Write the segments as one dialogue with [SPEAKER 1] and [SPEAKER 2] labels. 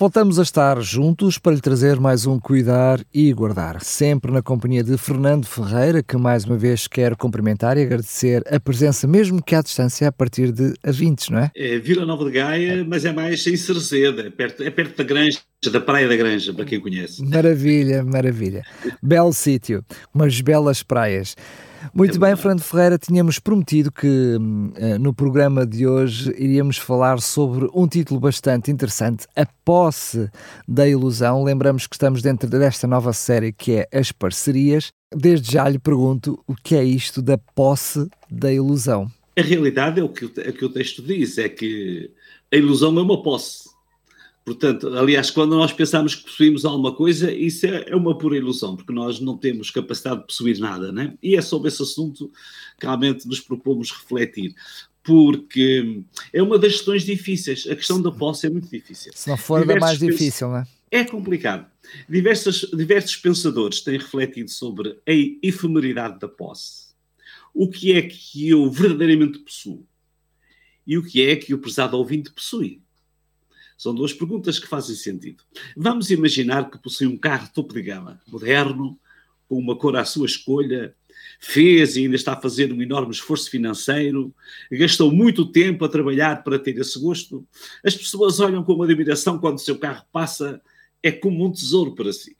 [SPEAKER 1] Voltamos a estar juntos para lhe trazer mais um Cuidar e Guardar, sempre na companhia de Fernando Ferreira, que mais uma vez quero cumprimentar e agradecer a presença, mesmo que à distância, a partir de Avintes, não é?
[SPEAKER 2] É Vila Nova de Gaia, mas é mais em Cerzeda, é perto, é perto da Granja, da Praia da Granja, para quem conhece.
[SPEAKER 1] Maravilha, maravilha. Belo sítio, umas belas praias. Muito é bem, Fernando Ferreira, tínhamos prometido que uh, no programa de hoje iríamos falar sobre um título bastante interessante, A Posse da Ilusão. Lembramos que estamos dentro desta nova série que é As Parcerias. Desde já lhe pergunto o que é isto da posse da ilusão.
[SPEAKER 2] A realidade é o que, é que o texto diz, é que a ilusão é uma posse. Portanto, aliás, quando nós pensamos que possuímos alguma coisa, isso é, é, uma pura ilusão, porque nós não temos capacidade de possuir nada, né? E é sobre esse assunto que realmente nos propomos refletir. Porque é uma das questões difíceis. A questão da posse é muito difícil.
[SPEAKER 1] Se não for da mais difícil, não é?
[SPEAKER 2] É complicado. Diversos, diversos pensadores têm refletido sobre a efemeridade da posse. O que é que eu verdadeiramente possuo? E o que é que o prezado ouvinte possui? São duas perguntas que fazem sentido. Vamos imaginar que possui um carro topo de gama, moderno, com uma cor à sua escolha, fez e ainda está a fazer um enorme esforço financeiro, gastou muito tempo a trabalhar para ter esse gosto. As pessoas olham com admiração quando o seu carro passa, é como um tesouro para si.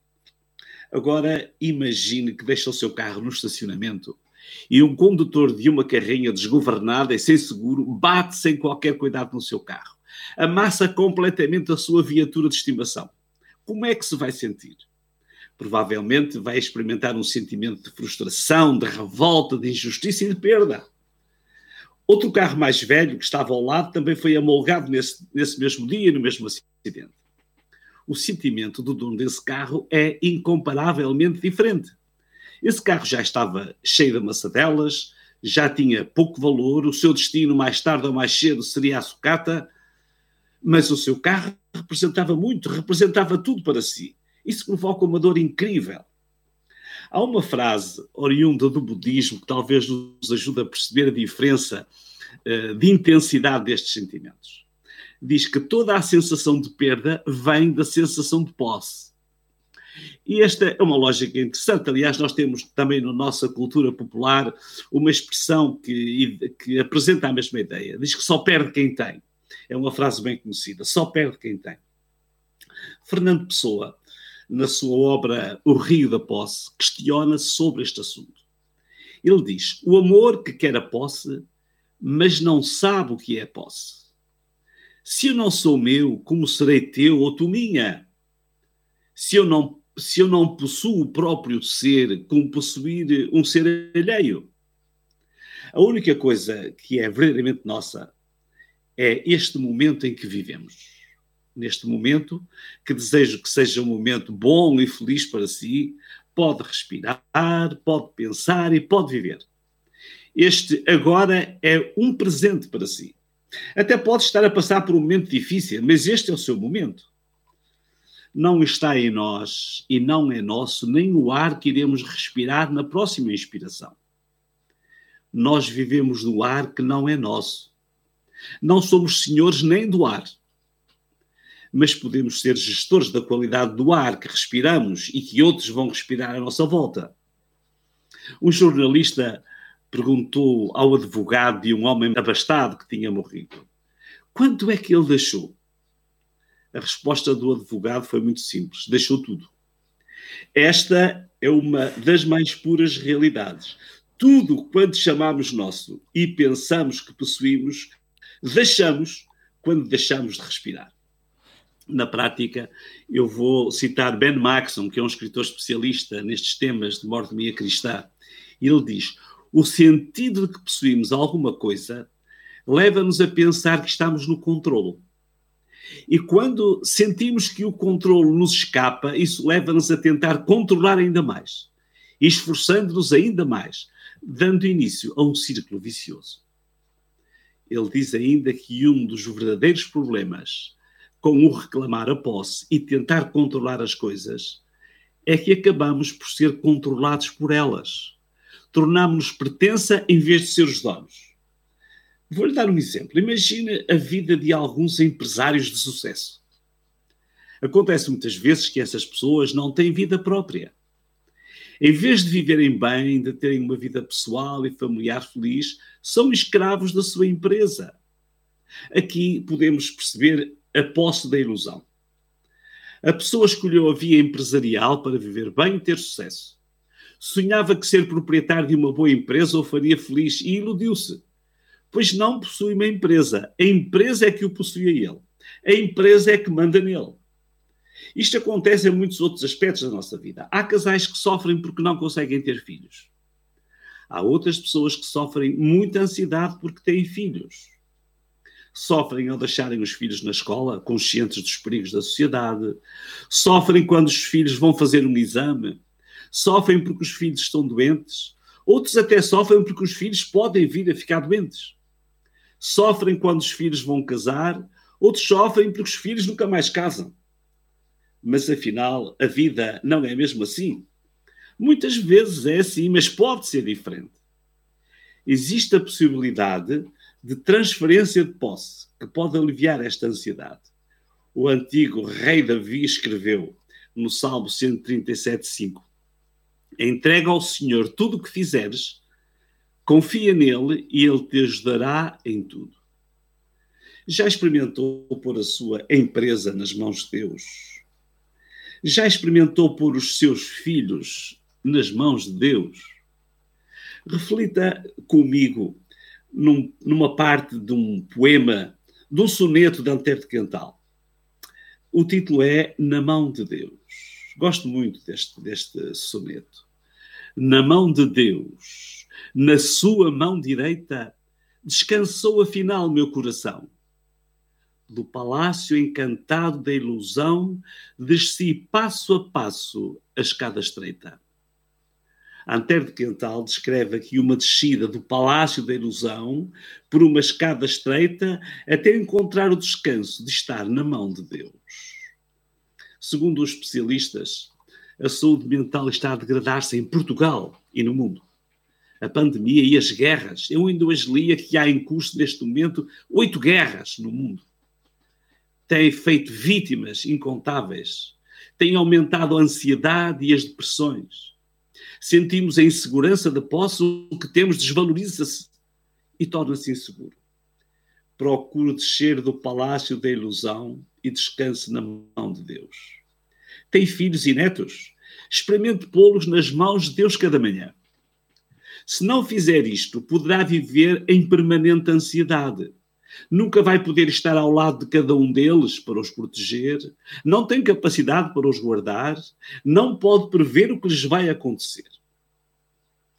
[SPEAKER 2] Agora, imagine que deixa o seu carro no estacionamento e um condutor de uma carrinha desgovernada e sem seguro bate sem qualquer cuidado no seu carro amassa completamente a sua viatura de estimação. Como é que se vai sentir? Provavelmente vai experimentar um sentimento de frustração, de revolta, de injustiça e de perda. Outro carro mais velho que estava ao lado também foi amolgado nesse, nesse mesmo dia, no mesmo acidente. O sentimento do dono desse carro é incomparavelmente diferente. Esse carro já estava cheio de amassadelas, já tinha pouco valor, o seu destino mais tarde ou mais cedo seria a sucata, mas o seu carro representava muito, representava tudo para si. Isso provoca uma dor incrível. Há uma frase oriunda do budismo que talvez nos ajude a perceber a diferença uh, de intensidade destes sentimentos. Diz que toda a sensação de perda vem da sensação de posse. E esta é uma lógica interessante. Aliás, nós temos também na nossa cultura popular uma expressão que, que apresenta a mesma ideia. Diz que só perde quem tem. É uma frase bem conhecida. Só perde quem tem. Fernando Pessoa, na sua obra O Rio da Posse, questiona-se sobre este assunto. Ele diz: o amor que quer a posse, mas não sabe o que é posse. Se eu não sou meu, como serei teu ou tu minha? Se eu não se eu não possuo o próprio ser, como possuir um ser alheio? A única coisa que é verdadeiramente nossa é este momento em que vivemos. Neste momento, que desejo que seja um momento bom e feliz para si, pode respirar, pode pensar e pode viver. Este agora é um presente para si. Até pode estar a passar por um momento difícil, mas este é o seu momento. Não está em nós e não é nosso nem o ar que iremos respirar na próxima inspiração. Nós vivemos no ar que não é nosso não somos senhores nem do ar, mas podemos ser gestores da qualidade do ar que respiramos e que outros vão respirar à nossa volta. Um jornalista perguntou ao advogado de um homem abastado que tinha morrido: quanto é que ele deixou? A resposta do advogado foi muito simples: deixou tudo. Esta é uma das mais puras realidades. Tudo quanto chamamos nosso e pensamos que possuímos deixamos quando deixamos de respirar. Na prática, eu vou citar Ben Maxon, que é um escritor especialista nestes temas de mordomia cristã. Ele diz: o sentido de que possuímos alguma coisa leva-nos a pensar que estamos no controle. E quando sentimos que o controle nos escapa, isso leva-nos a tentar controlar ainda mais, esforçando-nos ainda mais, dando início a um círculo vicioso. Ele diz ainda que um dos verdadeiros problemas com o reclamar a posse e tentar controlar as coisas é que acabamos por ser controlados por elas. Tornamos-nos pertença em vez de ser os donos. Vou-lhe dar um exemplo. Imagine a vida de alguns empresários de sucesso. Acontece muitas vezes que essas pessoas não têm vida própria. Em vez de viverem bem, de terem uma vida pessoal e familiar feliz, são escravos da sua empresa. Aqui podemos perceber a posse da ilusão. A pessoa escolheu a via empresarial para viver bem e ter sucesso. Sonhava que ser proprietário de uma boa empresa o faria feliz e iludiu-se, pois não possui uma empresa. A empresa é que o possui a ele. A empresa é que manda nele. Isto acontece em muitos outros aspectos da nossa vida. Há casais que sofrem porque não conseguem ter filhos. Há outras pessoas que sofrem muita ansiedade porque têm filhos. Sofrem ao deixarem os filhos na escola, conscientes dos perigos da sociedade. Sofrem quando os filhos vão fazer um exame. Sofrem porque os filhos estão doentes. Outros até sofrem porque os filhos podem vir a ficar doentes. Sofrem quando os filhos vão casar. Outros sofrem porque os filhos nunca mais casam mas afinal a vida não é mesmo assim. Muitas vezes é assim, mas pode ser diferente. Existe a possibilidade de transferência de posse, que pode aliviar esta ansiedade. O antigo rei Davi escreveu no Salmo 137,5: Entrega ao Senhor tudo o que fizeres, confia nele e ele te ajudará em tudo. Já experimentou pôr a sua empresa nas mãos de Deus? Já experimentou pôr os seus filhos nas mãos de Deus? Reflita comigo num, numa parte de um poema, de um soneto de Antero de Quental. O título é Na Mão de Deus. Gosto muito deste, deste soneto. Na mão de Deus, na sua mão direita, descansou afinal meu coração do palácio encantado da ilusão, desci passo a passo a escada estreita. Antero de Quental descreve aqui uma descida do palácio da ilusão por uma escada estreita até encontrar o descanso de estar na mão de Deus. Segundo os especialistas, a saúde mental está a degradar-se em Portugal e no mundo. A pandemia e as guerras. Eu ainda hoje lia que há em curso neste momento oito guerras no mundo tem feito vítimas incontáveis, tem aumentado a ansiedade e as depressões. Sentimos a insegurança da posse, o que temos desvaloriza-se e torna-se inseguro. Procure descer do palácio da ilusão e descanse na mão de Deus. Tem filhos e netos? Experimente pô-los nas mãos de Deus cada manhã. Se não fizer isto, poderá viver em permanente ansiedade nunca vai poder estar ao lado de cada um deles para os proteger, não tem capacidade para os guardar, não pode prever o que lhes vai acontecer.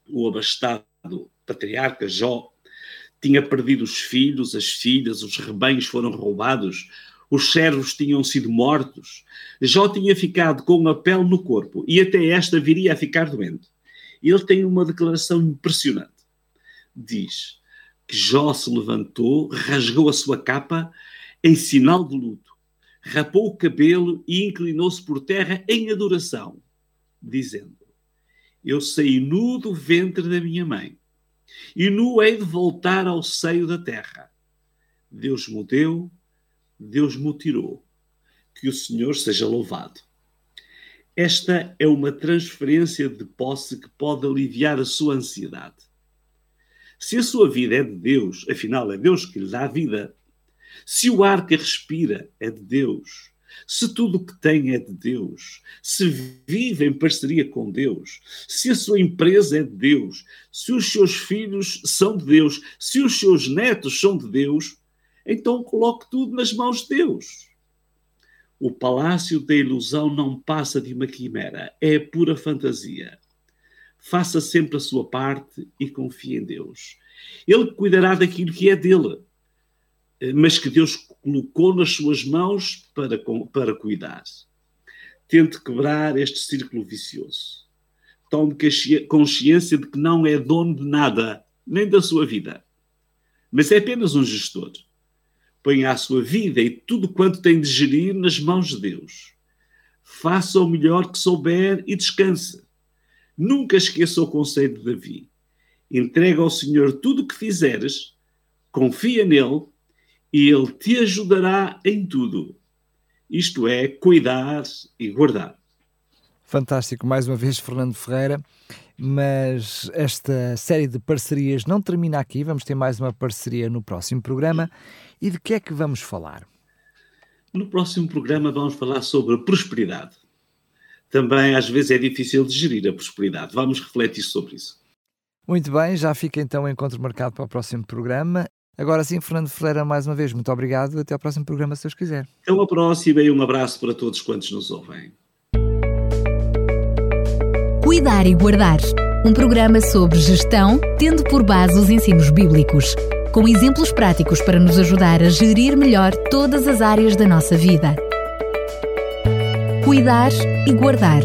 [SPEAKER 2] O abastado patriarca Jó tinha perdido os filhos, as filhas, os rebanhos foram roubados, os servos tinham sido mortos. Jó tinha ficado com uma pele no corpo e até esta viria a ficar doente. Ele tem uma declaração impressionante. Diz: que Jó se levantou, rasgou a sua capa em sinal de luto, rapou o cabelo e inclinou-se por terra em adoração, dizendo: Eu saí nu do ventre da minha mãe, e nu hei de voltar ao seio da terra. Deus me deu, Deus me tirou. Que o Senhor seja louvado. Esta é uma transferência de posse que pode aliviar a sua ansiedade. Se a sua vida é de Deus, afinal é Deus que lhe dá vida. Se o ar que respira é de Deus, se tudo o que tem é de Deus, se vive em parceria com Deus, se a sua empresa é de Deus, se os seus filhos são de Deus, se os seus netos são de Deus, então coloque tudo nas mãos de Deus. O palácio da ilusão não passa de uma quimera, é pura fantasia faça sempre a sua parte e confie em Deus. Ele cuidará daquilo que é dele, eh, mas que Deus colocou nas suas mãos para, para cuidar. Tente quebrar este círculo vicioso. Tome consciência de que não é dono de nada, nem da sua vida. mas é apenas um gestor. Põe a sua vida e tudo quanto tem de gerir nas mãos de Deus. Faça o melhor que souber e descanse. Nunca esqueça o conselho de Davi. Entrega ao Senhor tudo o que fizeres, confia nele e ele te ajudará em tudo. Isto é, cuidar e guardar.
[SPEAKER 1] Fantástico, mais uma vez, Fernando Ferreira. Mas esta série de parcerias não termina aqui. Vamos ter mais uma parceria no próximo programa. E de que é que vamos falar?
[SPEAKER 2] No próximo programa vamos falar sobre prosperidade. Também às vezes é difícil de gerir a prosperidade. Vamos refletir sobre isso.
[SPEAKER 1] Muito bem, já fica então o encontro marcado para o próximo programa. Agora sim, Fernando Ferreira, mais uma vez, muito obrigado. Até ao próximo programa, se Deus quiser.
[SPEAKER 2] Até a próxima e um abraço para todos quantos nos ouvem.
[SPEAKER 3] Cuidar e Guardar um programa sobre gestão, tendo por base os ensinos bíblicos, com exemplos práticos para nos ajudar a gerir melhor todas as áreas da nossa vida. Cuidar e Guardar